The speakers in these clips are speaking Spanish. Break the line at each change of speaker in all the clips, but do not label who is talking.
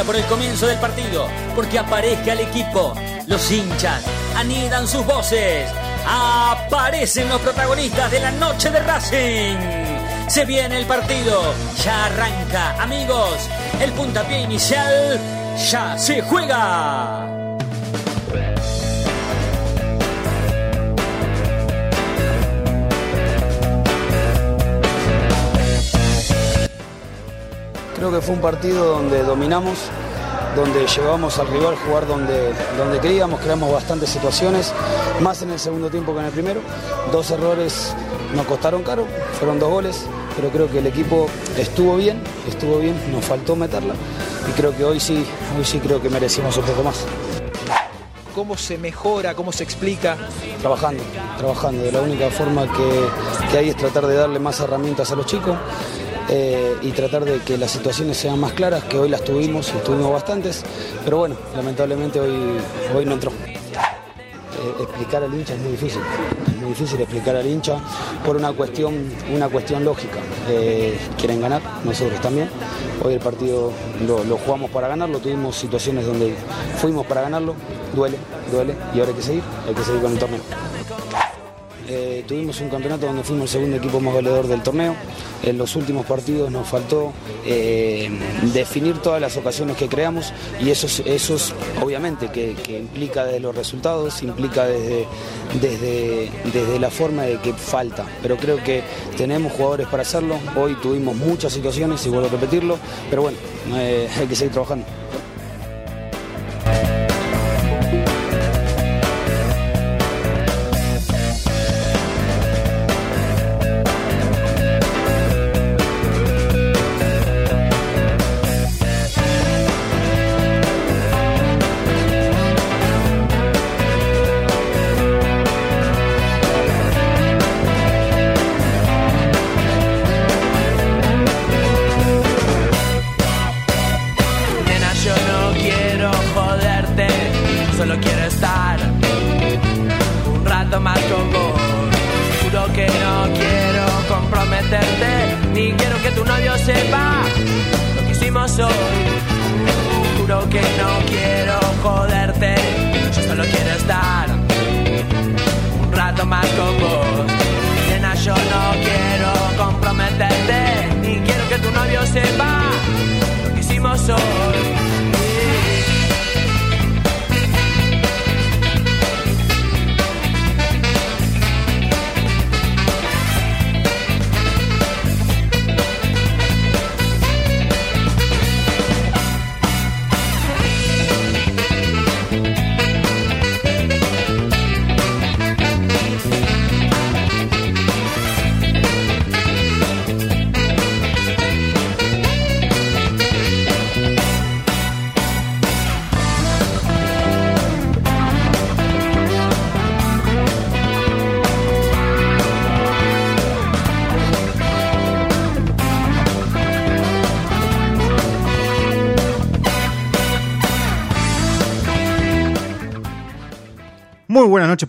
por el comienzo del partido, porque aparezca el equipo. Los hinchas anidan sus voces. Aparecen los protagonistas de la noche de Racing. Se viene el partido, ya arranca, amigos. El puntapié inicial ya se juega.
Creo que fue un partido donde dominamos, donde llevamos al rival a jugar donde, donde queríamos, creamos bastantes situaciones, más en el segundo tiempo que en el primero. Dos errores nos costaron caro, fueron dos goles, pero creo que el equipo estuvo bien, estuvo bien, nos faltó meterla y creo que hoy sí, hoy sí creo que merecimos un poco más.
¿Cómo se mejora? ¿Cómo se explica?
Trabajando, trabajando. De la única forma que, que hay es tratar de darle más herramientas a los chicos eh, y tratar de que las situaciones sean más claras, que hoy las tuvimos y tuvimos bastantes, pero bueno, lamentablemente hoy, hoy no entró. Eh, explicar al hincha es muy difícil, es muy difícil explicar al hincha por una cuestión, una cuestión lógica. Eh, quieren ganar, nosotros también. Hoy el partido lo, lo jugamos para ganarlo, tuvimos situaciones donde fuimos para ganarlo, duele, duele, y ahora hay que seguir, hay que seguir con el torneo. Eh, tuvimos un campeonato donde fuimos el segundo equipo más goleador del torneo. En los últimos partidos nos faltó eh, definir todas las ocasiones que creamos y eso, es- eso es, obviamente que, que implica desde los resultados, implica desde, desde, desde la forma de que falta. Pero creo que tenemos jugadores para hacerlo. Hoy tuvimos muchas situaciones y vuelvo a repetirlo, pero bueno, eh, hay que seguir trabajando.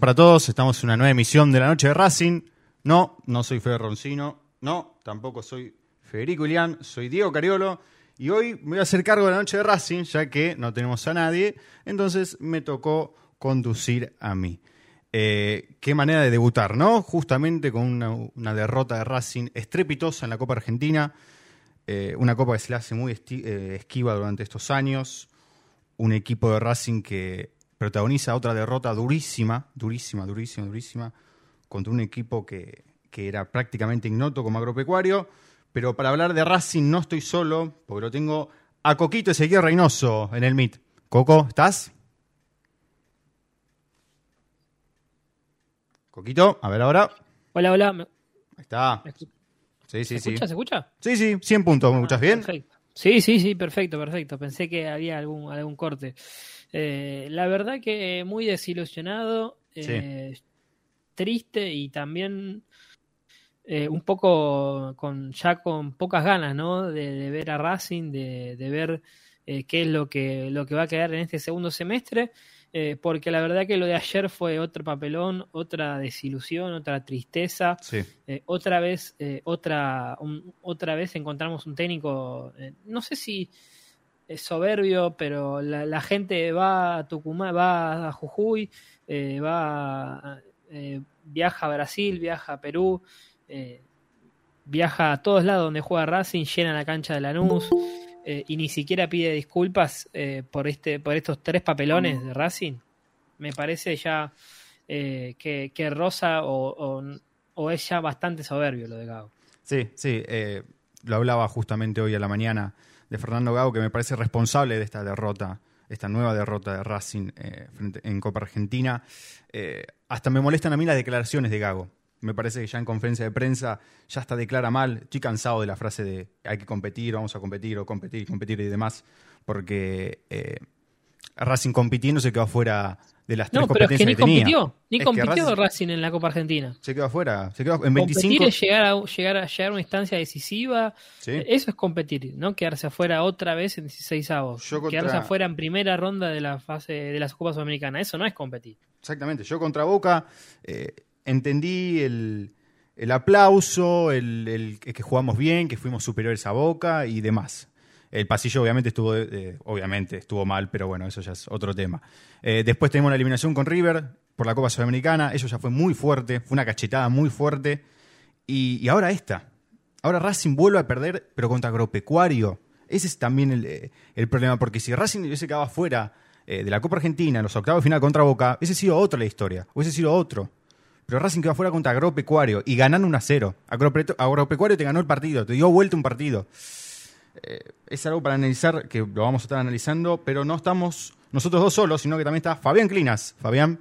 Para todos. Estamos en una nueva emisión de la Noche de Racing. No, no soy Fede Roncino. No, tampoco soy Federico Ilián. Soy Diego Cariolo. Y hoy me voy a hacer cargo de la Noche de Racing, ya que no tenemos a nadie. Entonces me tocó conducir a mí. Eh, qué manera de debutar, ¿no? Justamente con una, derrota de Racing estrepitosa en la Copa Argentina. Eh, una copa que se le hace muy eh, esquiva durante estos años. Un equipo de Racing que protagoniza otra derrota durísima, durísima, durísima, durísima, contra un equipo que, que era prácticamente ignoto como agropecuario. Pero para hablar de Racing no estoy solo, porque lo tengo a Coquito Ezequiel Reynoso en el MIT. Coco, ¿estás? Coquito, a ver ahora.
Hola, hola. ¿Me,
Ahí está. Sí, sí,
¿se
sí.
escucha? ¿Se escucha?
Sí, sí, 100 puntos. ¿Me escuchas
Ah,
bien?
Perfecto. Sí, sí, sí, perfecto, perfecto. Pensé que había algún, algún corte. Eh, la verdad que muy desilusionado, eh, triste y también eh, un poco con ya con pocas ganas, ¿no? De, de ver a Racing, de, de ver eh, qué es lo que, lo que va a quedar en este segundo semestre. Eh, porque la verdad que lo de ayer fue otro papelón, otra desilusión, otra tristeza.
Sí.
Eh, otra vez, eh, otra, un- otra vez encontramos un técnico, eh, no sé si es soberbio, pero la, gente va a Tucumán, va a Jujuy, va eh, viaja a Brasil, viaja a Perú, viaja a todos lados donde juega Racing, llena la cancha de Lanús y ni siquiera pide disculpas por este, por estos tres papelones de Racing. Me parece ya que, que, Rosa o, es ya bastante soberbio lo de Gago.
Sí, sí, lo hablaba justamente hoy a la mañana de Fernando Gago, que me parece responsable de esta derrota, esta nueva derrota de Racing eh, en Copa Argentina. Eh, hasta me molestan a mí las declaraciones de Gago. Me parece que ya en conferencia de prensa ya está declara mal. Estoy cansado de la frase de hay que competir, vamos a competir, o competir, competir y demás, porque eh, Racing compitiendo se quedó afuera de las tres competencias
que, ni
compitió,
ni compitió Racing, en la Copa Argentina.
Se quedó afuera, se quedó en 25.
Competir es llegar a, llegar a, llegar a una instancia decisiva, eso es competir, no quedarse afuera otra vez en 16 avos, quedarse afuera en primera ronda de la fase de las Copas Americanas, eso no es competir.
Exactamente, yo contra Boca eh, entendí el, el aplauso, el, el que jugamos bien, que fuimos superiores a Boca y demás. El pasillo obviamente estuvo, eh, obviamente estuvo mal, pero bueno, eso ya es otro tema. Eh, después tenemos la eliminación con River por la Copa Sudamericana, eso ya fue muy fuerte, fue una cachetada muy fuerte. Y, ahora esta. Ahora Racing vuelve a perder, pero contra Agropecuario. Ese es también el, eh, problema, porque si Racing hubiese quedado fuera de la Copa Argentina en los octavos de final contra Boca, hubiese sido otra la historia, hubiese sido otro. Pero Racing quedó fuera contra Agropecuario y ganando 1 a 0. Agropecuario te ganó el partido, te dio vuelta un partido. Eh, es algo para analizar, que lo vamos a estar analizando, pero no estamos nosotros dos solos, sino que también está Fabián Clinas. Fabián.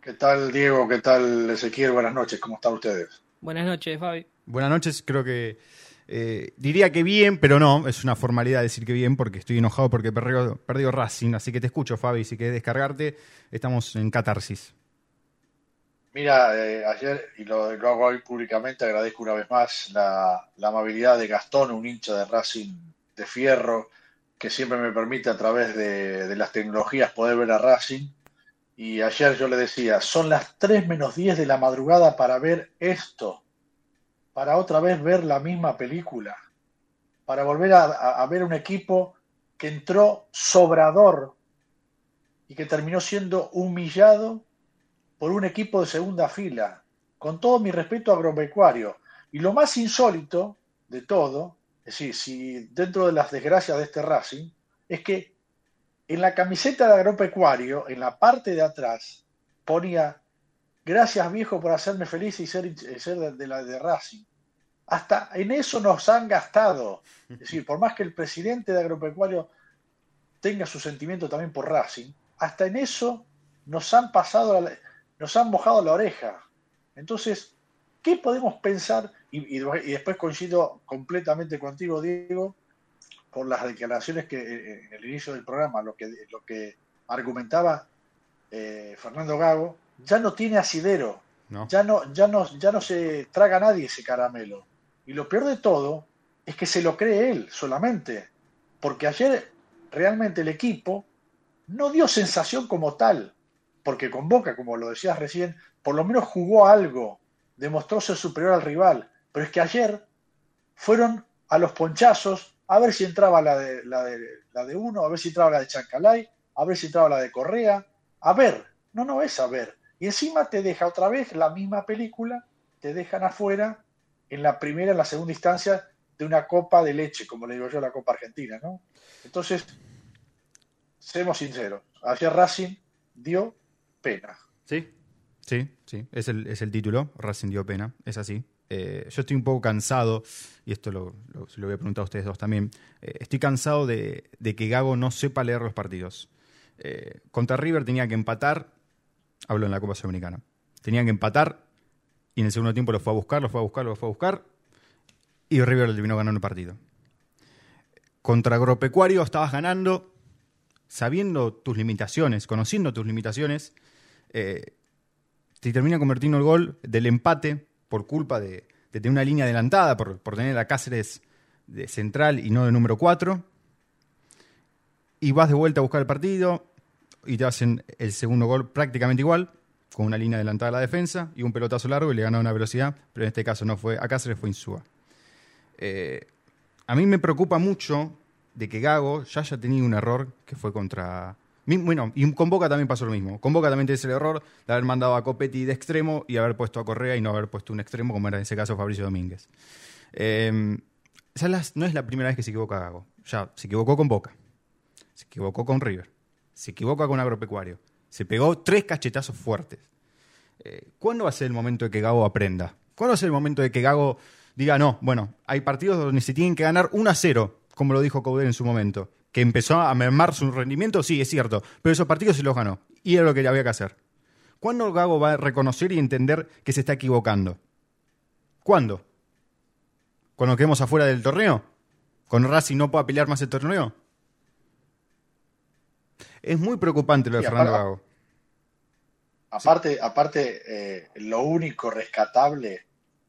¿Qué tal, Diego? ¿Qué tal, Ezequiel? Buenas noches, ¿cómo están ustedes?
Buenas noches, Fabi.
Buenas noches, creo que eh, diría que bien, pero no, es una formalidad decir que bien porque estoy enojado porque perdió, perdió Racing, así que te escucho, Fabi, si quieres descargarte, estamos en catarsis.
Mira, eh, ayer, y lo, hago hoy públicamente, agradezco una vez más la, amabilidad de Gastón, un hincha de Racing de Fierro, que siempre me permite a través de, las tecnologías poder ver a Racing. Y ayer yo le decía, son las 3 menos 10 de la madrugada para ver esto, para otra vez ver la misma película, para volver a ver un equipo que entró sobrador y que terminó siendo humillado por un equipo de segunda fila, con todo mi respeto agropecuario. Y lo más insólito de todo, es decir, si dentro de las desgracias de este Racing, es que en la camiseta de agropecuario, en la parte de atrás, ponía gracias viejo por hacerme feliz y ser, ser de, la de Racing. Hasta en eso nos han gastado. Es decir, por más que el presidente de agropecuario tenga su sentimiento también por Racing, hasta en eso nos han pasado, nos han mojado la oreja. Entonces, ¿qué podemos pensar? Y, después coincido completamente contigo, Diego, por las declaraciones que eh, en el inicio del programa, lo que, lo que argumentaba eh, Fernando Gago, ya no tiene asidero, Ya, no, ya, no, ya no se traga nadie ese caramelo. Y lo peor de todo es que se lo cree él solamente, porque ayer realmente el equipo no dio sensación como tal porque con Boca, como lo decías recién, por lo menos jugó algo, demostró ser superior al rival. Pero es que ayer fueron a los ponchazos a ver si entraba la de, la de, la de uno, a ver si entraba la de Chancalay, a ver si entraba la de Correa. A ver, no, no es a ver. Y encima te deja otra vez la misma película, te dejan afuera en la primera, en la segunda instancia de una copa de leche, como le digo yo, la Copa Argentina, ¿no? Entonces, seamos sinceros, ayer Racing dio
Sí, sí, sí, es el, es el título, Racing dio pena, es así. Eh, yo estoy un poco cansado, y esto lo, lo, voy a preguntar a ustedes dos también, eh, estoy cansado de, que Gago no sepa leer los partidos. Eh, contra River tenía que empatar, hablo en la Copa Sudamericana, tenía que empatar y en el segundo tiempo lo fue a buscar, lo fue a buscar, lo fue a buscar y River le terminó ganando el partido. Contra Agropecuario estabas ganando, sabiendo tus limitaciones, conociendo tus limitaciones, eh, se termina convirtiendo el gol del empate por culpa de, tener una línea adelantada, por, tener a Cáceres de central y no de número 4. Y vas de vuelta a buscar el partido y te hacen el segundo gol prácticamente igual, con una línea adelantada a la defensa y un pelotazo largo y le ganó una velocidad, pero en este caso no fue a Cáceres, fue Insúa. Eh, a mí me preocupa mucho de que Gago ya haya tenido un error que fue contra... Bueno, y con Boca también pasó lo mismo. Con Boca también tiene el error de haber mandado a Copetti de extremo y haber puesto a Correa y no haber puesto un extremo, como era en ese caso Fabricio Domínguez. Eh, no es la primera vez que se equivoca Gago. Ya, se equivocó con Boca. Se equivocó con River. Se equivoca con Agropecuario. Se pegó tres cachetazos fuertes. Eh, ¿Cuándo va a ser el momento de que Gago aprenda? ¿Cuándo va a ser el momento de que Gago diga, no, bueno, hay partidos donde se tienen que ganar 1 a 0, como lo dijo Coudet en su momento? Que empezó a mermar su rendimiento, sí, es cierto, pero esos partidos se los ganó. Y era lo que había que hacer. ¿Cuándo Gago va a reconocer y entender que se está equivocando? ¿Cuándo? ¿Cuando quedemos afuera del torneo? ¿Con Racing no pueda pelear más el torneo? Es muy preocupante lo de Fernando Gago.
Aparte, aparte eh, lo único rescatable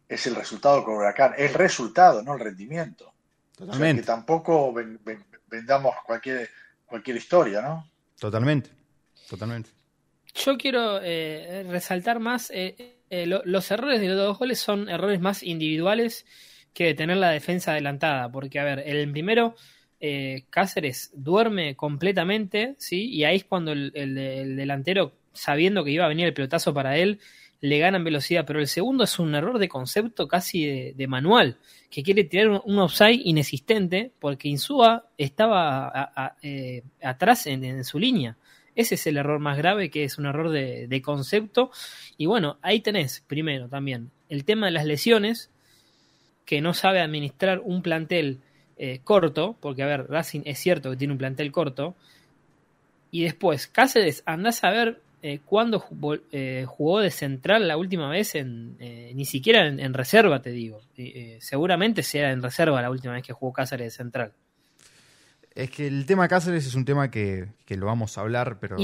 es el resultado con Huracán. El resultado, no el rendimiento. Totalmente. que tampoco vendamos cualquier, cualquier historia, ¿no?
Totalmente, totalmente.
Yo quiero eh, resaltar más, eh, los errores de los dos goles son errores más individuales que de tener la defensa adelantada, porque a ver, el primero Cáceres duerme completamente, ¿sí? Y ahí es cuando el, el delantero sabiendo que iba a venir el pelotazo para él, le ganan velocidad, pero el segundo es un error de concepto casi de, manual, que quiere tirar un, offside inexistente porque Insúa estaba eh, atrás en, su línea. Ese es el error más grave, que es un error de, concepto. Y bueno, ahí tenés, primero también, el tema de las lesiones, que no sabe administrar un plantel eh, corto, porque a ver, Racing es cierto que tiene un plantel corto. Y después, Cáceres, andás a ver eh, cuando eh, jugó de central la última vez, en, eh, ni siquiera en, reserva, te digo. seguramente sea en reserva la última vez que jugó Cáceres de central.
Es que el tema Cáceres es un tema que, lo vamos a hablar, pero...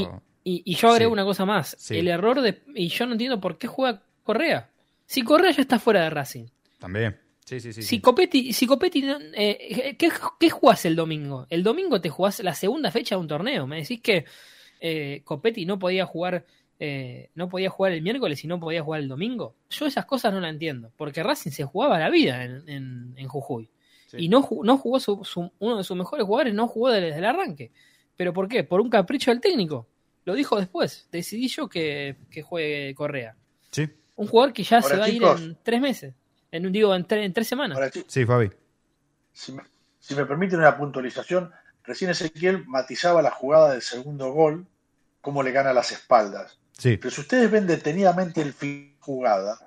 Y, yo agrego una cosa más. El error de... Y yo no entiendo por qué juega Correa. Si Correa ya está fuera de Racing.
También. Sí, sí, sí.
Si Copetti, si Copetti ¿qué, ¿qué, jugás el domingo? El domingo te jugás la segunda fecha de un torneo. Me decís que eh, Copetti no podía jugar eh, no podía jugar el miércoles y no podía jugar el domingo. Yo esas cosas no la entiendo, porque Racing se jugaba la vida en, Jujuy. Y no, no jugó uno de sus mejores jugadores, no jugó desde el arranque. ¿Pero por qué? Por un capricho del técnico. Lo dijo después. Decidí yo que, juegue Correa.
Sí.
Un jugador que ya se va a ir en tres meses. En, digo, en, en tres semanas.
sí, Fabi.
Si me, si me permiten una puntualización, recién Ezequiel matizaba la jugada del segundo gol cómo le gana las espaldas. Pero si ustedes ven detenidamente el fin jugada,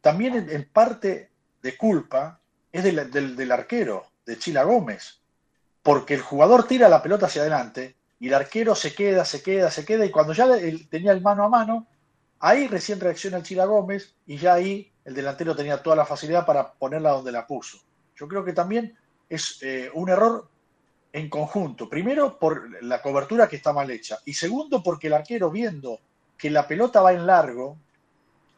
también en, parte de culpa es del, arquero, de Chila Gómez, porque el jugador tira la pelota hacia adelante y el arquero se queda, se queda, se queda, y cuando ya tenía el mano a mano, ahí recién reacciona el Chila Gómez y ya ahí el delantero tenía toda la facilidad para ponerla donde la puso. Yo creo que también es eh, un error en conjunto. Primero, por la cobertura que está mal hecha. Y segundo, porque el arquero, viendo que la pelota va en largo,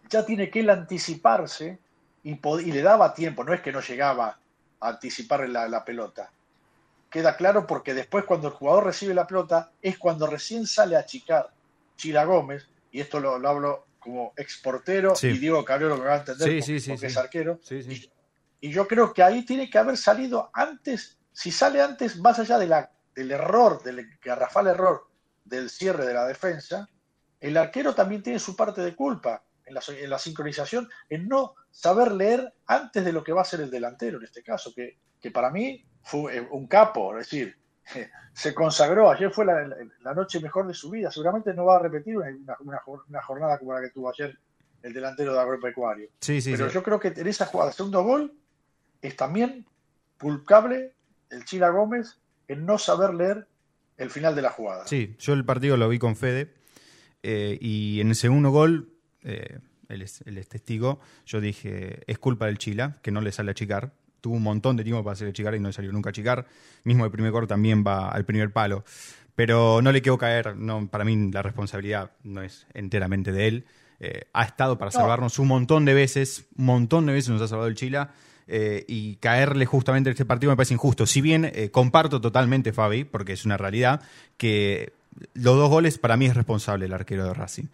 ya tiene que él anticiparse y, le daba tiempo. No es que no llegaba a anticipar la, pelota. Queda claro porque después, cuando el jugador recibe la pelota, es cuando recién sale a achicar Chila Gómez. Y esto lo, hablo como exportero y digo Cabrero me va a entender porque, es arquero. y yo creo que ahí tiene que haber salido antes si sale antes, más allá de la, del error, del garrafal error del cierre de la defensa, el arquero también tiene su parte de culpa en la, sincronización, en no saber leer antes de lo que va a ser el delantero en este caso, que, que para mí fue eh, un capo, es decir, se consagró, ayer fue la, noche mejor de su vida, seguramente no va a repetir una, una, jornada como la que tuvo ayer el delantero de Agropecuario.
Sí, sí,
Pero yo creo que en esa jugada, segundo gol, es también culpable el Chila Gómez en no saber leer el final de la jugada.
Sí, yo el partido lo vi con Fede eh, y en el segundo gol, eh, él, es, testigo, yo dije, es culpa del Chila, que no le sale a chicar. Tuvo un montón de tiempo para hacer chicar y no le salió nunca a chicar. Mismo el primer gol también va al primer palo. Pero no le quedó caer, no, para mí la responsabilidad no es enteramente de él. Eh, ha estado para salvarnos un montón de veces, un montón de veces nos ha salvado el Chila eh, y caerle justamente en este partido me parece injusto. Si bien eh, comparto totalmente, Fabi, porque es una realidad, que los dos goles para mí es responsable el arquero de Racing.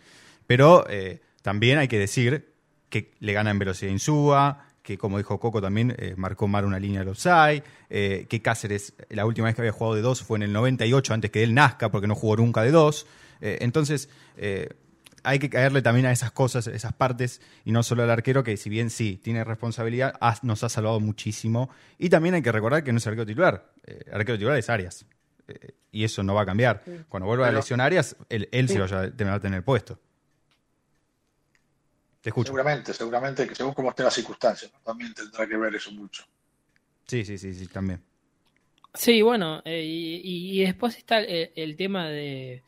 Pero eh, también hay que decir que le gana en velocidad Insúa, que como dijo Coco también marcó mal una línea de offside, eh, que Cáceres la última vez que había jugado de dos fue en el 98 antes que él nazca porque no jugó nunca de dos. Entonces hay que caerle también a esas cosas, esas partes, y no solo al arquero, que si bien sí tiene responsabilidad, nos ha salvado muchísimo. Y también hay que recordar que no es arquero titular, el arquero titular es Arias. y eso no va a cambiar. Cuando vuelva a lesión Arias, él, sí. se va a tener, tener puesto.
Seguramente, seguramente que según cómo estén las circunstancias, también tendrá que ver eso mucho.
Sí, sí, sí, sí, también.
Sí, bueno, eh, y, después está el, tema de,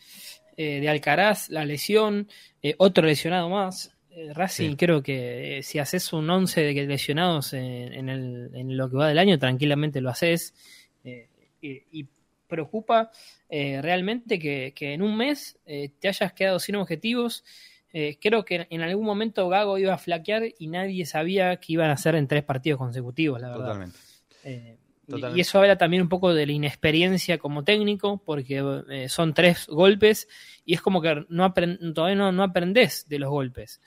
eh, de, Alcaraz, la lesión, eh, otro lesionado más. Racing, creo que si haces un 11 de lesionados en, el, en, lo que va del año, tranquilamente lo haces. y, preocupa realmente que, que, en un mes te hayas quedado sin objetivos eh, creo que en algún momento Gago iba a flaquear y nadie sabía que iban a hacer en tres partidos consecutivos, la verdad. Totalmente. Eh, y eso habla también un poco de la inexperiencia como técnico, porque eh, son tres golpes y es como que no todavía no, no, aprendés de los golpes.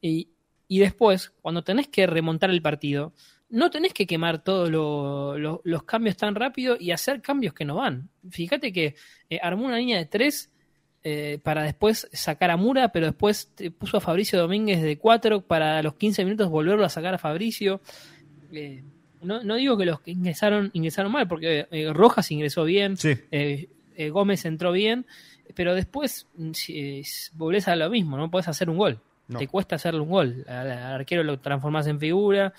Y, después, cuando tenés que remontar el partido, no tenés que quemar todos los cambios tan rápido y hacer cambios que no van. Fíjate que armó una línea de tres eh, para después sacar a Mura, pero después puso a Fabricio Domínguez de 4 para los 15 minutos volverlo a sacar a Fabricio. Eh, no, digo que los que ingresaron, ingresaron mal, porque eh, Rojas ingresó bien, Gómez entró bien, pero después mm, volvés a lo mismo, no podés hacer un gol. Te cuesta hacerle un gol. Al, arquero lo transformás en figura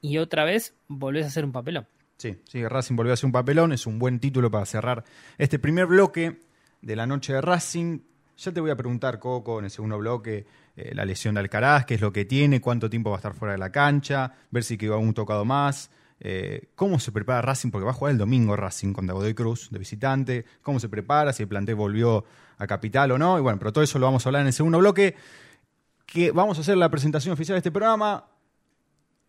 y otra vez volvés a hacer un papelón.
Sí, sí, Racing volvió a hacer un papelón, es un buen título para cerrar este primer bloque de la noche de Racing. Ya te voy a preguntar, Coco, en el segundo bloque, eh, la lesión de Alcaraz, qué es lo que tiene, cuánto tiempo va a estar fuera de la cancha, ver si quedó un tocado más, eh, cómo se prepara Racing, porque va a jugar el domingo Racing contra Godoy Cruz de visitante, cómo se prepara, si el plantel volvió a Capital o no, y bueno, pero todo eso lo vamos a hablar en el segundo bloque, que vamos a hacer la presentación oficial de este programa,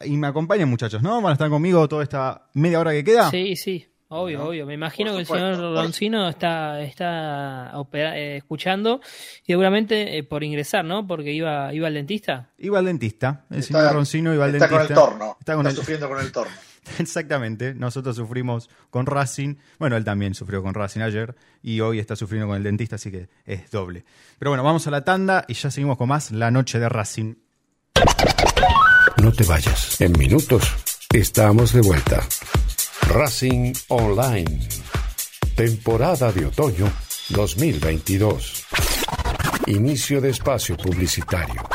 y me acompañan muchachos, ¿no? ¿Van a estar conmigo toda esta media hora que queda?
Sí, sí. Obvio, obvio. Me imagino que el señor Roncino está, está eh, escuchando y seguramente eh, por ingresar, ¿no? Porque iba, iba al dentista.
Iba al dentista. El señor Roncino iba al
dentista.
Está
con el torno. Está, sufriendo con el torno.
Exactamente. Nosotros sufrimos con Racing. Bueno, él también sufrió con Racing ayer y hoy está sufriendo con el dentista, así que es doble. Pero bueno, vamos a la tanda y ya seguimos con más La Noche de Racing.
No te vayas. En minutos estamos de vuelta. Racing Online. Temporada de otoño 2022. Inicio de espacio publicitario.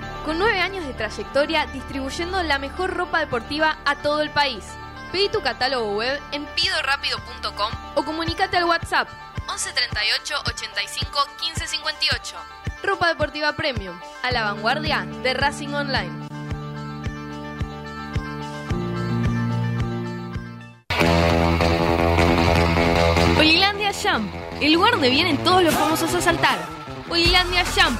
con nueve años de trayectoria distribuyendo la mejor ropa deportiva a todo el país. Pedí tu catálogo web en pidorapido.com o comunícate al WhatsApp 11 38 85 15 58. Ropa Deportiva Premium, a la vanguardia de Racing Online. Olilandia Jump, el lugar donde vienen todos los famosos a saltar. Olilandia Jump,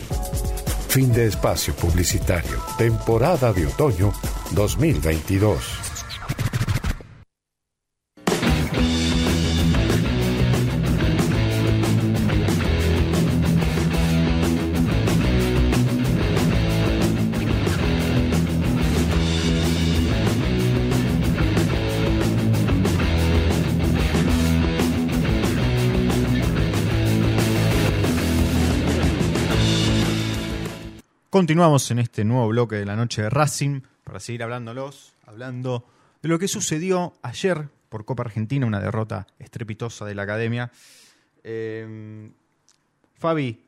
Fin de espacio publicitario. Temporada de otoño 2022.
Continuamos en este nuevo bloque de la noche de Racing para seguir hablándolos, hablando de lo que sucedió ayer por Copa Argentina, una derrota estrepitosa de la academia. Eh, Fabi,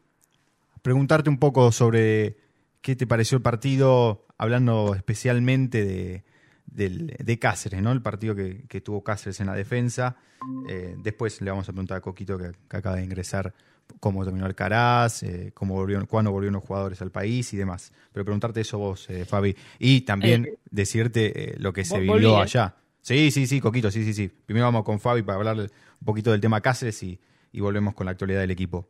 preguntarte un poco sobre qué te pareció el partido, hablando especialmente de, de Cáceres, ¿no? El partido que, tuvo Cáceres en la defensa. Eh, después le vamos a preguntar a Coquito, que acaba de ingresar, cómo terminó el Caraz, eh, cómo volvieron, cuándo volvieron los jugadores al país y demás. Pero preguntarte eso vos, eh, Fabi. Y también
Eh,
decirte eh, lo que se vivió
volví, eh.
allá. Sí, sí, sí, Coquito, sí, sí, sí. Primero vamos con Fabi para hablar un poquito del tema Cáceres y, y volvemos con la actualidad del equipo.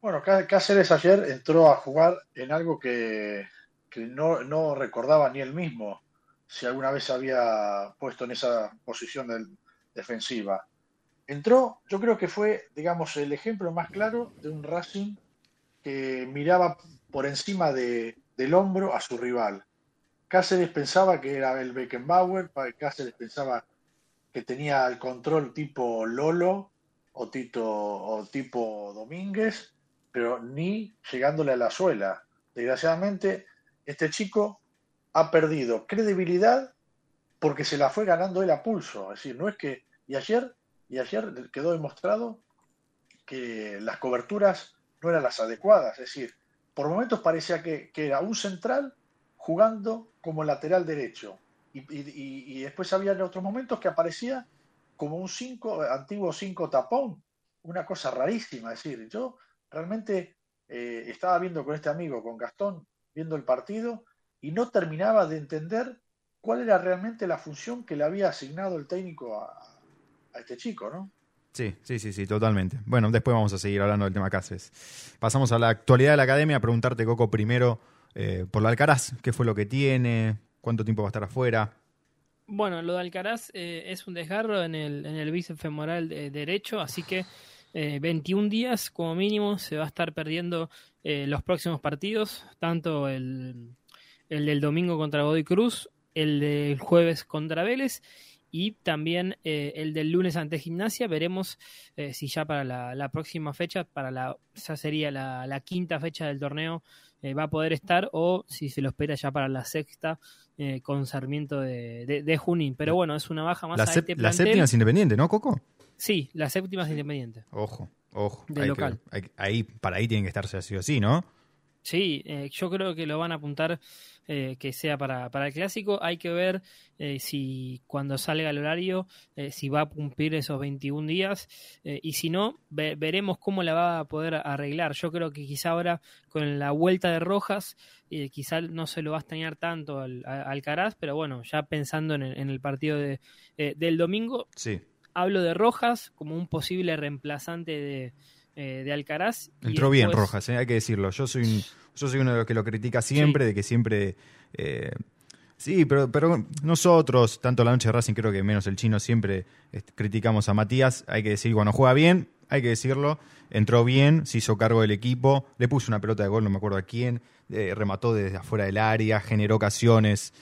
Bueno, Cá- Cáceres ayer entró a jugar en algo que, que no, no recordaba ni él mismo si alguna vez se había puesto en esa posición del- defensiva. Entró, yo creo que fue, digamos, el ejemplo más claro de un Racing que miraba por encima de- del hombro a su rival. Cáceres pensaba que era el Beckenbauer, Cáceres pensaba que tenía el control tipo Lolo o, Tito, o tipo Domínguez, pero ni llegándole a la suela. Desgraciadamente, este chico ha perdido credibilidad porque se la fue ganando él a pulso. Es decir, no es que. Y ayer, y ayer quedó demostrado que las coberturas no eran las adecuadas. Es decir, por momentos parecía que, era un central jugando como lateral derecho. Y, y- después había en otros momentos que aparecía como un cinco, antiguo 5 tapón, una cosa rarísima. Es decir, yo realmente eh, estaba viendo con este amigo, con Gastón, viendo el partido y no terminaba de entender cuál era realmente la función que le había asignado el técnico a, a este chico, ¿no?
Sí, sí, sí, sí, totalmente. Bueno, después vamos a seguir hablando del tema Cáceres. Pasamos a la actualidad de la academia, a preguntarte, Coco, primero eh, por la Alcaraz, ¿qué fue lo que tiene? ¿Cuánto tiempo va a estar afuera?
Bueno, lo de Alcaraz eh, es un desgarro en el, en el bíceps femoral derecho, así que 21 eh, días como mínimo se va a estar perdiendo los próximos partidos, tanto el, el del domingo contra Godoy Cruz, el del jueves contra Vélez y también eh, el del lunes ante Gimnasia. Veremos eh, si ya para la, próxima fecha, para la, ya sería la, quinta fecha del torneo, eh, va a poder estar o si se lo espera ya para la sexta con Sarmiento de, de, Junín. Pero bueno, es una baja más
la,
a este
la séptima es independiente, ¿no, Coco?
Sí, la séptima es independiente.
Ojo, ojo.
De local.
ahí, para ahí tienen que estarse así o así, ¿no?
Sí, yo creo que lo van a apuntar eh, que sea para, para, el clásico. Hay que ver eh, si cuando salga el horario, eh, si va a cumplir esos 21 días y si no, veremos cómo la va a poder arreglar. Yo creo que quizá ahora con la vuelta de Rojas, quizá no se lo va a extrañar tanto al, al Caraz, pero bueno, ya pensando en el, en el partido de, del domingo,
sí.
hablo de Rojas como un posible reemplazante de eh, de Alcaraz.
Entró bien Rojas, eh, hay que decirlo. Yo soy, yo soy uno de los que lo critica siempre, de que siempre... Eh, sí, pero, pero nosotros, tanto la noche de Racing, creo que menos el chino, siempre criticamos a Matías. Hay que decir, cuando juega bien, hay que decirlo. Entró bien, se hizo cargo del equipo, le puso una pelota de gol, no me acuerdo a quién, remató desde afuera del área, generó ocasiones.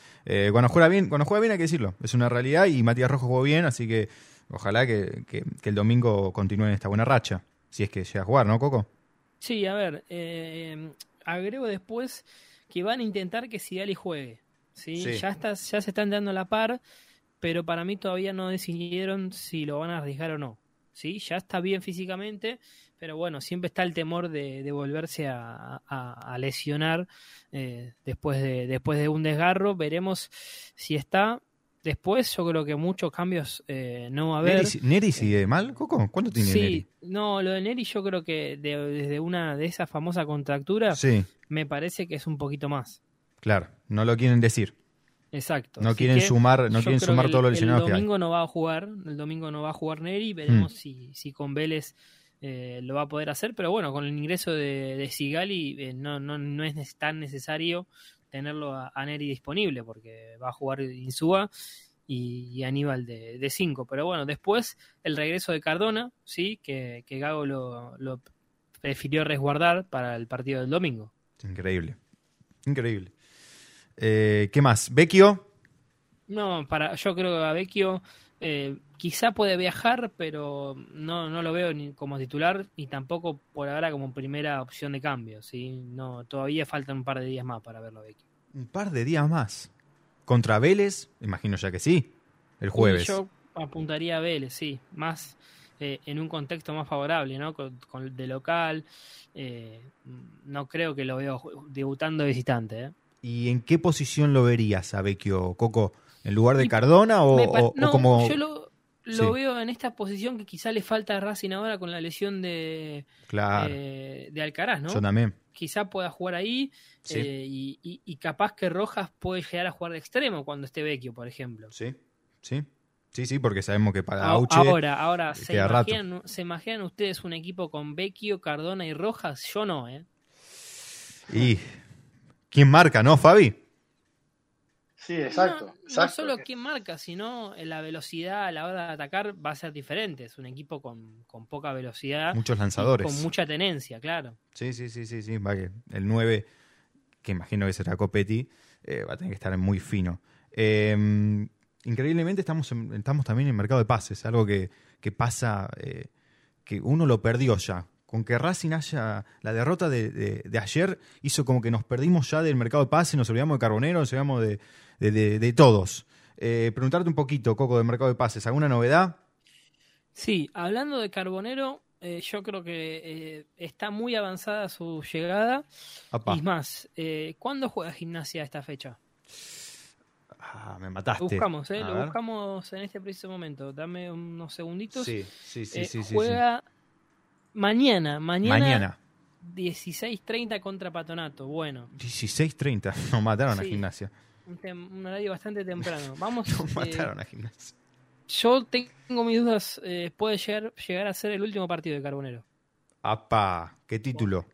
cuando juega bien, cuando juega bien hay que decirlo, es una realidad y Matías Rojo jugó bien, así que ojalá que el domingo continúe en esta buena racha si es que llega a jugar, ¿no, Coco?
Sí, a ver, eh, agrego después que van a intentar que Sigali juegue. ¿sí? Ya, está, ya se están dando la par, pero para mí todavía no decidieron si lo van a arriesgar o no. ¿sí? Ya está bien físicamente, pero bueno, siempre está el temor de, volverse a, lesionar eh, después, de, después de un desgarro. Veremos si está. Después yo creo que muchos cambios eh, no va a haber.
¿Neri, sigue mal, Coco? ¿Cuánto tiene
sí, no, lo de Neri yo creo que desde una de esas famosas contracturas me parece que es un poquito más.
Claro, no lo quieren decir.
Exacto.
No quieren sumar, no quieren sumar todos los lesionados
El domingo no va a jugar, el domingo no va a jugar Neri, veremos mm. si, si con Vélez eh, lo va a poder hacer, pero bueno, con el ingreso de, de Sigali eh, no, no, no es tan necesario tenerlo a, Neri disponible porque va a jugar Insúa y, Aníbal de 5. Pero bueno, después el regreso de Cardona, sí, que, Gago lo, prefirió resguardar para el partido del domingo.
Increíble, increíble. Eh, ¿Qué más? ¿Vecchio?
No, para, yo creo que a Vecchio eh, quizá puede viajar, pero no, no lo veo ni como titular y tampoco por ahora como primera opción de cambio. ¿sí? No, todavía faltan un par de días más para verlo a
Un par de días más. ¿Contra Vélez? Imagino ya que sí, el jueves.
yo apuntaría a Vélez, sí, más eh, en un contexto más favorable, ¿no? Con, de local. Eh, no creo que lo veo debutando visitante.
¿Y en qué posición lo verías a Vecchio, Coco? ¿En lugar de Cardona o, como.?
Yo lo, veo en esta posición que quizá le falta a Racing ahora con la lesión de, eh, de Alcaraz, ¿no?
Yo también.
Quizá pueda jugar ahí eh, y, capaz que Rojas puede llegar a jugar de extremo cuando esté Vecchio, por ejemplo.
Sí, sí. Sí, sí, porque sabemos que para
Auche Ahora, ahora ¿se imaginan, ¿se imaginan ustedes un equipo con Vecchio, Cardona y Rojas? Yo no, ¿eh?
Y. ¿Quién marca, no, Fabi?
Sí, exacto.
No, solo quién marca, sino la velocidad a la hora de atacar va a ser diferente. Es un equipo con, poca velocidad.
Muchos lanzadores.
Con mucha tenencia, claro.
Sí, sí, sí, sí, sí. el 9, que imagino que será Copetti, eh, va a tener que estar muy fino. Em, increíblemente estamos, estamos también en mercado de pases, algo que, pasa, eh, que uno lo perdió ya con que Racing haya. La derrota de, ayer hizo como que nos perdimos ya del mercado de pases, nos olvidamos de Carbonero, nos olvidamos de, de, todos. Eh, preguntarte un poquito, Coco, del mercado de pases, ¿alguna novedad?
Sí, hablando de Carbonero, eh, yo creo que eh, está muy avanzada su llegada. Y más, ¿cuándo juega Gimnasia esta fecha?
Ah, me mataste.
Lo buscamos, ¿eh?
A
Lo
ver.
buscamos en este preciso momento. Dame unos segunditos.
Sí, sí, sí,
Eh,
sí, sí,
Juega mañana, mañana.
Mañana.
16.30 contra Patonato. Bueno,
16.30. Nos mataron a
Sí.
gimnasia.
Un, horario bastante temprano. Vamos.
Nos
eh,
mataron a gimnasia.
yo tengo mis dudas. eh, puede llegar, llegar a ser el último partido de Carbonero.
Apa, ¿qué título?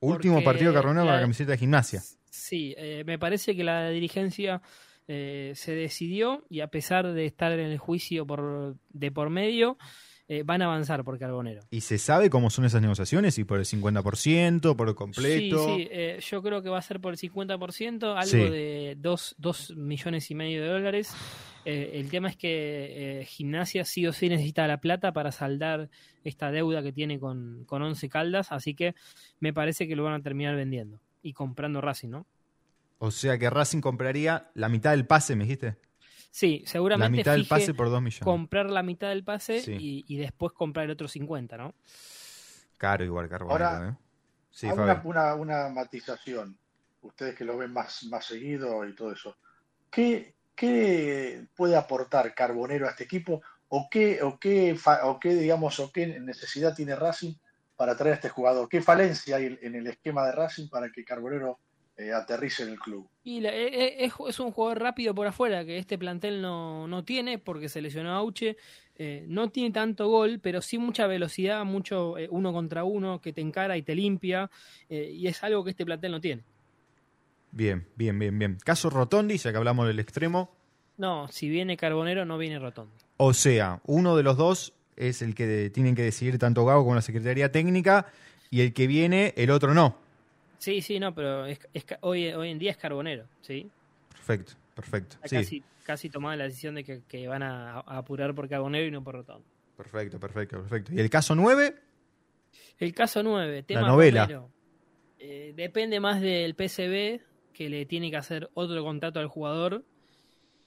Último partido de Carbonero con
la-
la camiseta de gimnasia.
Sí, eh, me parece que la dirigencia eh, se decidió y a pesar de estar en el juicio por, de por medio, eh, van a avanzar por Carbonero.
¿Y se sabe cómo son esas negociaciones? ¿Y por el 50%, por el completo?
Sí, sí, eh, yo creo que va a ser por el 50%, algo
Sí.
de 2 millones y medio de dólares. Eh, el tema es que Gimnasia sí o sí necesita la plata para saldar esta deuda que tiene con, con 11 Caldas, así que me parece que lo van a terminar vendiendo y comprando Racing, ¿no?
O sea que Racing compraría la mitad del pase, me dijiste.
Sí, seguramente
La mitad del pase por 2 millones.
comprar la mitad del pase
Sí.
y, y después comprar el otro 50, ¿no?
Caro igual Carbonero,
Ahora,
¿eh? Sí,
una, una, una matización. Ustedes que lo ven más, más seguido y todo eso. ¿Qué, qué puede aportar Carbonero a este equipo? ¿O qué, o qué, o qué, digamos, o qué necesidad tiene Racing para traer a este jugador? ¿Qué falencia hay en el esquema de Racing para que Carbonero eh, aterrice en el club?
Y la- eh, eh, es, es un jugador rápido por afuera que este plantel no, no tiene porque se lesionó a Auche. Eh, no tiene tanto gol, pero sí mucha velocidad, mucho eh, uno contra uno que te encara y te limpia. eh, y es algo que este plantel no tiene.
Bien, bien, bien, bien. Caso Rotondi, ya que hablamos del extremo.
No, si viene Carbonero, no viene Rotondi.
O sea, uno de los dos es el que de- tienen que decidir tanto Gago como la Secretaría Técnica y el que viene, el otro no.
Sí, sí, no, pero es, hoy, hoy en día es Carbonero, ¿sí?
Perfecto, perfecto.
Está
Sí,
casi, casi tomada la decisión de que, que van a, a apurar por Carbonero y no por Rotondi.
perfecto, perfecto, perfecto. ¿Y el caso 9?
El caso 9, tema
novela.
Romero. Eh, depende más del PCB que le tiene que hacer otro contrato al jugador.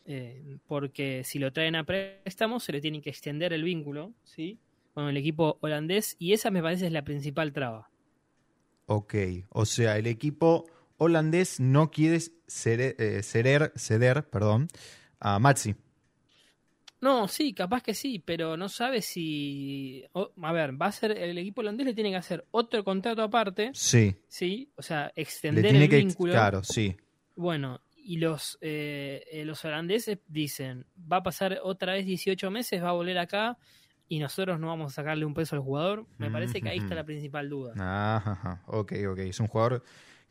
eh, porque si lo traen a préstamo, se le tiene que extender el vínculo, ¿sí? Con el equipo holandés. Y esa me parece es la principal traba.
Ok, o sea, el equipo holandés no quiere ceder, eh, ceder, ceder perdón, a Maxi.
No, sí, capaz que sí, pero no sabe si. o- a ver, va a ser. El equipo holandés le tiene que hacer otro contrato aparte,
Sí,
¿sí? O sea,
le
extender
tiene
el
que...
vínculo.
Claro, sí.
Bueno, y los, eh, eh, los holandeses dicen, va a pasar otra vez 18 meses, va a volver acá y nosotros no vamos a sacarle un peso al jugador. Me parece que ahí está la principal duda.
Ajá, ok, ok. Es un jugador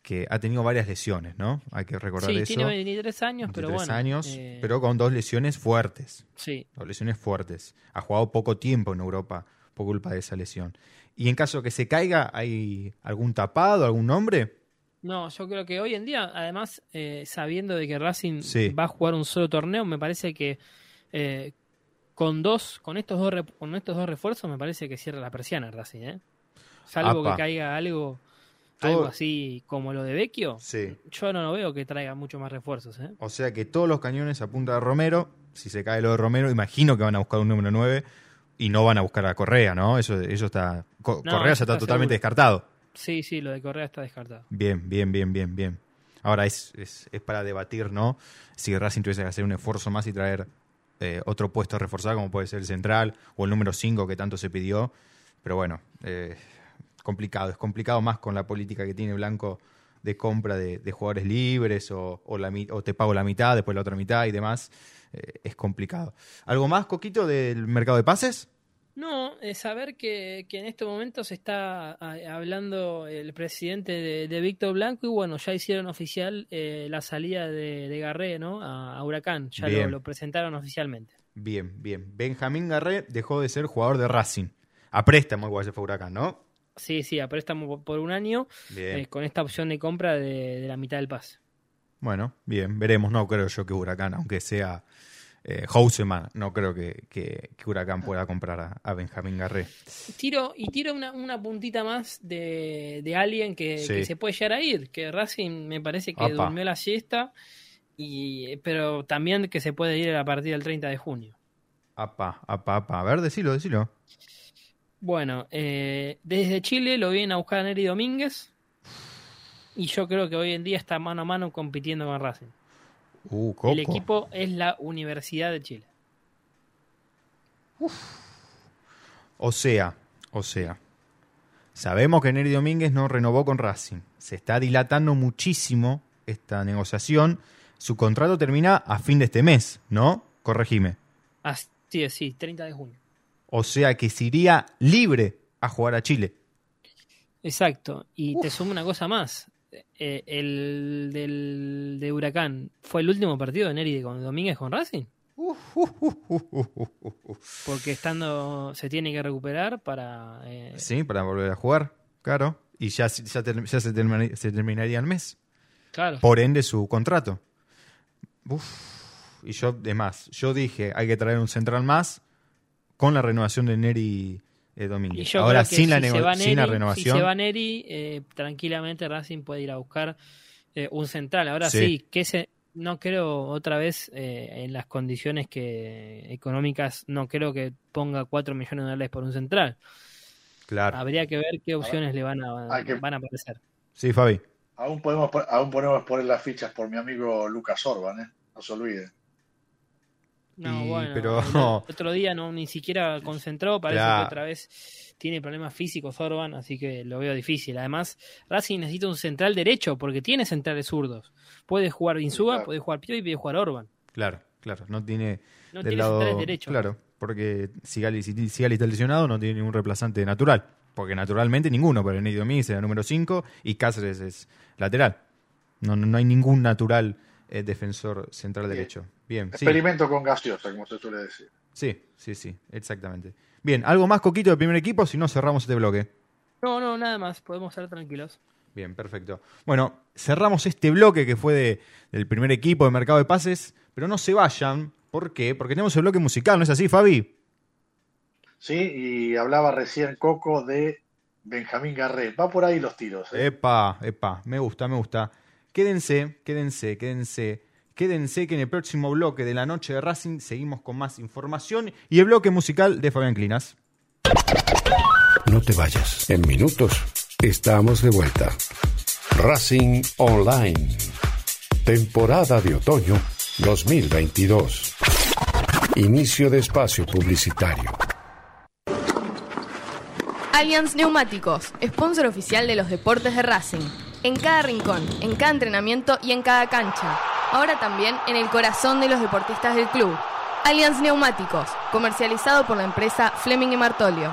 que ha tenido varias lesiones, ¿no? Hay que recordar
sí,
eso.
tiene 23 años, pero
23
bueno.
años,
eh,
pero con dos lesiones fuertes.
Sí,
Dos lesiones fuertes. Ha jugado poco tiempo en Europa por culpa de esa lesión. Y en caso que se caiga, ¿hay algún tapado, algún nombre?
no, yo creo que hoy en día, además, eh, sabiendo de que Racing
Sí.
va a jugar un solo torneo, me parece que eh, con dos, con estos dos, con estos dos refuerzos, me parece que cierra la persiana Racing, ¿eh? Salvo
Apa.
que caiga algo,
Todo-
algo así como lo de Vecchio,
Sí.
yo no lo veo que traiga mucho más refuerzos, ¿eh?
O sea que todos los cañones apuntan a Romero. Si se cae lo de Romero, imagino que van a buscar un número 9 y no van a buscar a Correa, ¿no? Eso, eso está. Co-
No,
Correa ya está,
está
totalmente
seguro.
descartado.
Sí, sí, lo de Correa está descartado.
Bien, bien, bien, bien, bien. Ahora es, es, es para debatir, ¿no? Si Racing tuviese que hacer un esfuerzo más y traer eh, otro puesto reforzado, como puede ser el central o el número 5 que tanto se pidió. Pero bueno, eh, complicado. Es complicado más con la política que tiene Blanco de compra de, jugadores libres o te pago la mitad, después la otra mitad y demás. Eh, es complicado. ¿Algo más, Coquito, del mercado de pases?
No, es saber que, que en estos momentos está ah, hablando el presidente de, de Víctor Blanco y bueno, ya hicieron oficial eh, la salida de, de Garré ¿no? a, a Huracán, ya lo, presentaron oficialmente.
Bien, bien. Benjamín Garré dejó de ser jugador de Racing. A préstamo igual se fue Huracán, ¿no?
Sí, sí, a préstamo por- un año eh, con esta opción de compra de, de la mitad del pase.
Bueno, bien, veremos. No creo yo que Huracán, aunque sea eh, Houseman, no creo que, que- que Huracán pueda comprar a, a Benjamín Garré.
Tiro, y tiro una, una puntita más de, de alguien que,
Sí.
que se puede llegar a ir, que Racing me parece que durmió la siesta, y, pero también que se puede ir a partir del 30 de junio.
Apa, apa, apa. A ver, decilo, decilo.
Bueno, eh, desde Chile lo vienen a buscar a Neri Domínguez, y yo creo que hoy en día está mano a mano compitiendo con Racing.
Uh.
El equipo es la Universidad de Chile.
O sea, o sea, sabemos que Neri Domínguez no renovó con Racing. Se está dilatando muchísimo esta negociación. Su contrato termina a fin de este mes, ¿no? Corregime.
Así es, sí, 30 de junio.
O sea que se iría libre a jugar a Chile.
Exacto. Y te sumo una cosa más. Eh, el del, de Huracán fue el último partido de Neri con Domínguez con Racing. Porque estando se tiene que recuperar para eh,
Sí, para volver a jugar, claro. Y ya, ya, ter- ya se, termina- se terminaría el mes.
claro.
Por ende, su contrato. Uf. Y yo, de más, yo dije, hay que traer un central más con la renovación de Neri eh, Domínguez. Ahora, sin, la
si
sin renovación.
Si se va Neri, eh, tranquilamente Racing puede ir a buscar eh, un central. Ahora
Sí.
sí, que se, no creo otra vez eh, en las condiciones que económicas, no creo que ponga 4 millones de dólares por un central.
Claro.
Habría que ver qué opciones le van a,
que-
van a aparecer.
Sí, Fabi.
Aún podemos, po- aún podemos poner las fichas por mi amigo Lucas Orban, ¿eh? No se olvide.
No,
Y-
bueno,
pero-
el otro día no ni siquiera concentró, parece
Claro.
que otra vez tiene problemas físicos Orban, así que lo veo difícil. Además, Racing necesita un central derecho porque tiene centrales zurdos. Puede jugar Insúa,
Claro.
puede jugar Pio y puede jugar Orban.
Claro, claro. No tiene
No
del
tiene
lado.
centrales derechos.
Claro, porque si Gali, si Sigali está lesionado, no tiene ningún reemplazante natural. Porque naturalmente ninguno, pero Neri Domínguez era número 5 y Cáceres es lateral. No, no, no hay ningún natural eh, defensor central
Bien.
derecho. Bien, sí.
Experimento con gaseosa, como se suele decir.
Sí, sí, sí, exactamente. Bien, ¿algo más, Coquito, del primer equipo? Si no, cerramos este bloque.
No, no, nada más, podemos estar tranquilos.
Bien, perfecto. Bueno, cerramos este bloque que fue de- del primer equipo de mercado de pases, pero no se vayan. ¿Por qué? Porque tenemos el bloque musical, ¿no es así, Fabi?
Sí, y hablaba recién Coco de Benjamín Garré. Va por ahí los tiros. ¿eh?
Epa, epa, me gusta, me gusta. Quédense, quédense, quédense, quédense que en el próximo bloque de la noche de Racing seguimos con más información y el bloque musical de Fabián Clinas.
No te vayas. En minutos estamos de vuelta. Racing Online. Temporada de otoño 2022. Inicio de espacio publicitario.
Allianz Neumáticos, sponsor oficial de los deportes de Racing. En cada rincón, en cada entrenamiento y en cada cancha. Ahora también en el corazón de los deportistas del club. Allianz Neumáticos, comercializado por la empresa Fleming y Martolio.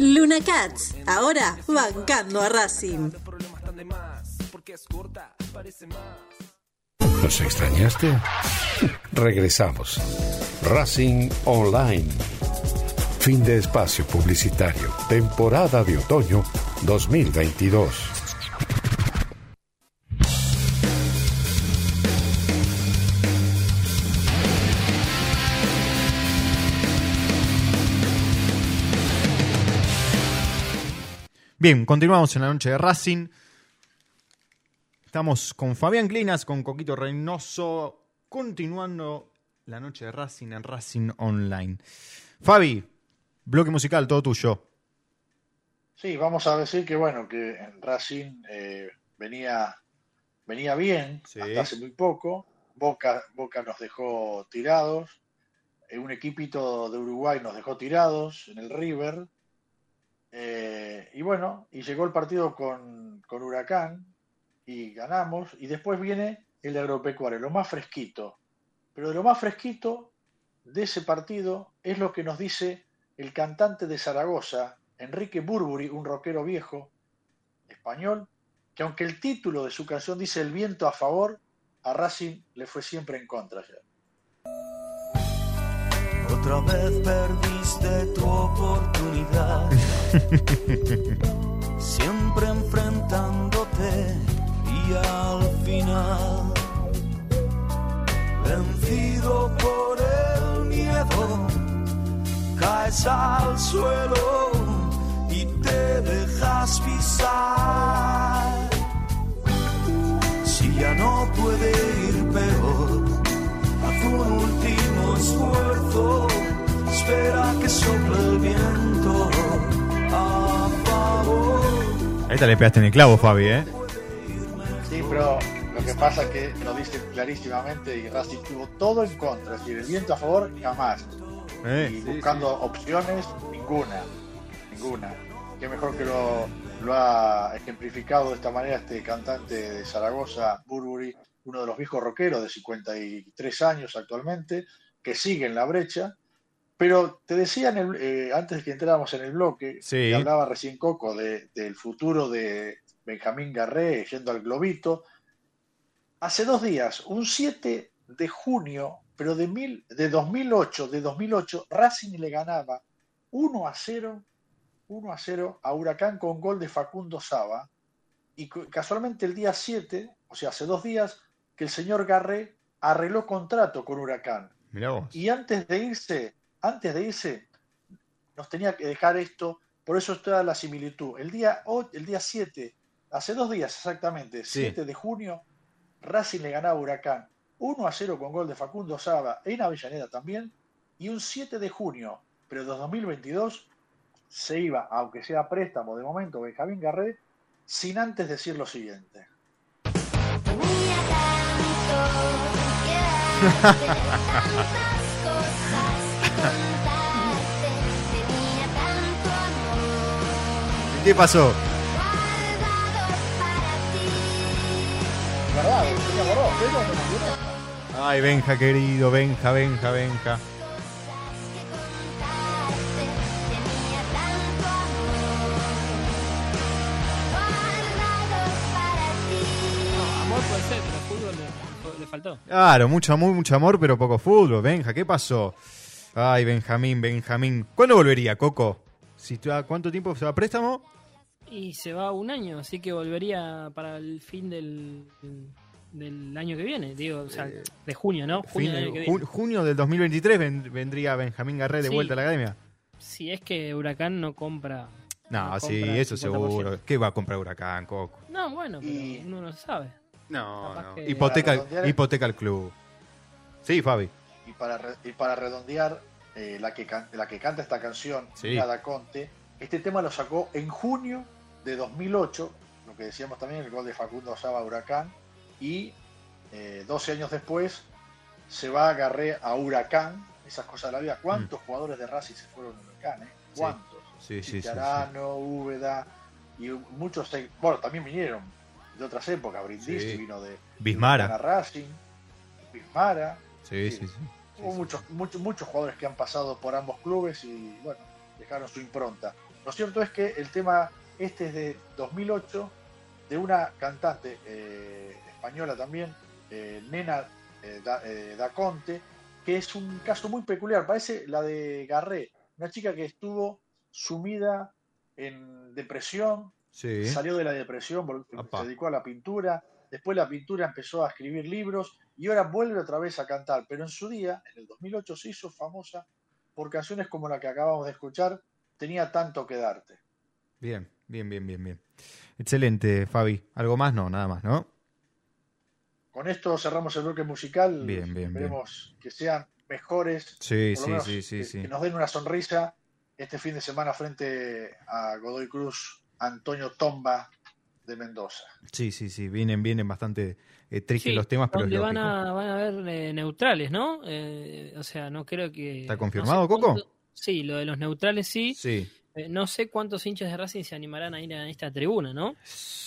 Luna Cats, ahora bancando a Racing.
¿Nos extrañaste? Regresamos. Racing Online. Fin de espacio publicitario. Temporada de otoño 2022.
Bien, continuamos en la noche de Racing. Estamos con Fabián Clinas, con Coquito Reynoso, continuando la noche de Racing en Racing Online. Fabi, bloque musical, todo tuyo.
Sí, vamos a decir que bueno, que en Racing eh, venía, venía bien
Sí.
hasta hace muy poco. Boca, Boca nos dejó tirados. eh, un equipito de Uruguay nos dejó tirados en el River. Eh, y bueno, y llegó el partido con, con Huracán y ganamos. Y después viene el Agropecuario, lo más fresquito. Pero de lo más fresquito de ese partido es lo que nos dice el cantante de Zaragoza, Enrique Burburi, un rockero viejo español, que aunque el título de su canción dice El viento a favor, a Racing le fue siempre en contra.
Otra vez perdiste tu oportunidad. Siempre enfrentándote y al final, vencido por el miedo, caes al suelo y te dejas pisar. Si ya no puede ir peor, haz un último esfuerzo, espera que sople el viento a favor.
Ahí te le pegaste en el clavo, Fabi, ¿eh?
Sí, pero lo que pasa es que lo dice clarísimamente y Racing tuvo todo en contra, es decir, el viento a favor jamás.
Eh,
y
sí,
buscando opciones, ninguna, ninguna. Qué mejor que lo, lo ha ejemplificado de esta manera este cantante de Zaragoza, Burbury, uno de los viejos rockeros de 53 años actualmente, que sigue en la brecha. Pero te decía en el- eh, antes de que entráramos en el bloque,
Sí.
que hablaba recién Coco de- del futuro de Benjamín Garré yendo al globito. Hace dos días, un 7 de junio, pero de, mil, de 2008, de 2008, Racing le ganaba 1 a 0, 1 a 0 a Huracán con gol de Facundo Saba. Y casualmente el día 7, o sea, hace dos días, que el señor Garré arregló contrato con Huracán.
Mirá vos.
Y antes de irse, antes de irse, nos tenía que dejar esto, por eso está la similitud. El día, o- el día 7, hace dos días exactamente,
Sí.
7 de junio, Racing le ganaba a Huracán 1 a 0 con gol de Facundo Saba en Avellaneda también, y un 7 de junio, pero de 2022, se iba, aunque sea a préstamo de momento, Benjamín Garré, sin antes decir lo siguiente.
¿Qué pasó?
¿Verdad? Tenía borrado, pero no me olvidé.
Ay, Benja, querido, Benja, Benja, Benja.
No, amor puede ser, pero fútbol le, le faltó.
Claro, mucho amor, mucho amor, pero poco fútbol. Benja, ¿qué pasó? Ay, Benjamín, Benjamín. ¿Cuándo volvería, Coco? Si tú- ¿Cuánto tiempo se va a préstamo?
Y se va un año, así que volvería para el fin del, del año que viene, digo, o sea, de junio, ¿no? Junio
Fin
del
de-
año que viene.
junio del 2023 ven- vendría Benjamín Garré de
Sí.
vuelta a la academia.
Si es que Huracán no compra.
No,
no
sí,
compra
eso
50%.
seguro. ¿Qué va a comprar Huracán, Coco?
No, bueno, pero uno no sabe.
No,
Capaz
no.
que-
Hipoteca, hipoteca el club. Sí, Fabi.
Y para, re- y para redondear, eh, la, que can- la que canta esta canción,
Sí.
Nada Conte, este tema lo sacó en junio de 2008, lo que decíamos también, el gol de Facundo Saba Huracán, y eh, 12 años después se va a Garré a Huracán, esas cosas de la vida. ¿Cuántos jugadores de Racing se fueron a Huracán? eh? ¿Cuántos?
Sí, sí, sí,
Chitarano, Úbeda, y muchos, bueno, también vinieron de otras épocas. Brindisi vino de
Bismara.
de Racing, Bismara.
Sí, sí, sí.
Hubo muchos, muchos, muchos jugadores que han pasado por ambos clubes y bueno, dejaron su impronta. Lo cierto es que el tema este es de 2008, de una cantante eh, española también, eh, Nena eh, da, eh, Da Conte, que es un caso muy peculiar, parece la de Garré, una chica que estuvo sumida en depresión,
Sí.
salió de la depresión, se dedicó a la pintura, después la pintura empezó a escribir libros y ahora vuelve otra vez a cantar, pero en su día, en el 2008, se hizo famosa por canciones como la que acabamos de escuchar, Tenía tanto que darte.
Bien, bien, bien, bien, bien. Excelente, Fabi. ¿Algo más? No, nada más, ¿no?
Con esto cerramos el bloque musical,
Bien, bien,
esperemos que sean mejores,
Sí, sí, sí, sí,
que,
sí.
que nos den una sonrisa este fin de semana frente a Godoy Cruz, Antonio Tomba de Mendoza.
Sí, sí, sí. Vienen, vienen bastante eh, tristes
Sí,
los temas, pero es
donde van a, van a haber eh, neutrales, ¿no? Eh, o sea, no creo que...
¿Está
no
confirmado,
sé
Coco?
cuánto- Sí, lo de los neutrales sí.
Sí.
Eh, no sé cuántos hinchas de Racing se animarán a ir a esta tribuna, ¿no?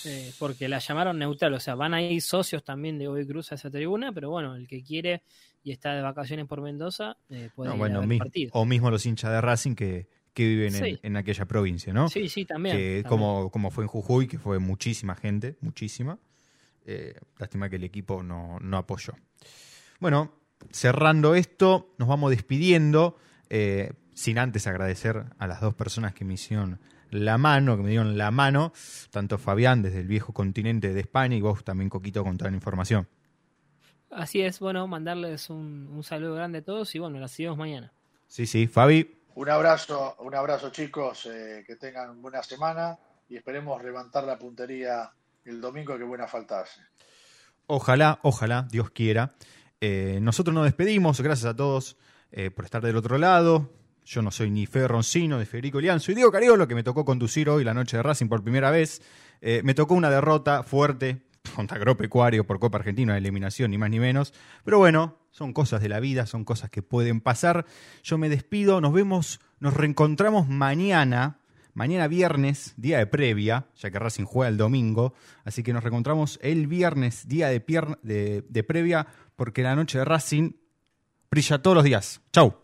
Eh, porque la llamaron neutral, o sea, van a ir socios también de Godoy Cruz a esa tribuna, pero bueno, el que quiere y está de vacaciones por Mendoza eh, puede
No,
ir
bueno,
a ver
mi-
partido.
o mismo los hinchas de Racing que, que viven en,
Sí.
en aquella provincia, ¿no?
Sí, sí, también,
Que
también.
Como, como fue en Jujuy, que fue muchísima gente, muchísima. Eh, lástima que el equipo no, no apoyó. Bueno, cerrando esto, nos vamos despidiendo, eh, sin antes agradecer a las dos personas que me hicieron la mano, que me dieron la mano, tanto Fabián desde el viejo continente de España y vos también, Coquito, con toda la información.
Así es, bueno, mandarles un, un saludo grande a todos y bueno, la seguimos mañana.
Sí, sí, Fabi,
Un abrazo, un abrazo chicos, eh, que tengan buena semana y esperemos levantar la puntería el domingo que buena falta.
Ojalá, ojalá, Dios quiera. Eh, nosotros nos despedimos, gracias a todos eh, por estar del otro lado. Yo no soy ni Fede Roncino, ni Federico Lian, soy Diego Cariolo, que me tocó conducir hoy la noche de Racing por primera vez. Me tocó una derrota fuerte contra Agropecuario por Copa Argentina, eliminación, ni más ni menos. Pero bueno, son cosas de la vida, son cosas que pueden pasar. Yo me despido, nos vemos, nos reencontramos mañana. Mañana viernes, día de previa, ya que Racing juega el domingo, así que nos reencontramos el viernes, día de, de previa, porque la noche de Racing brilla todos los días. Chau.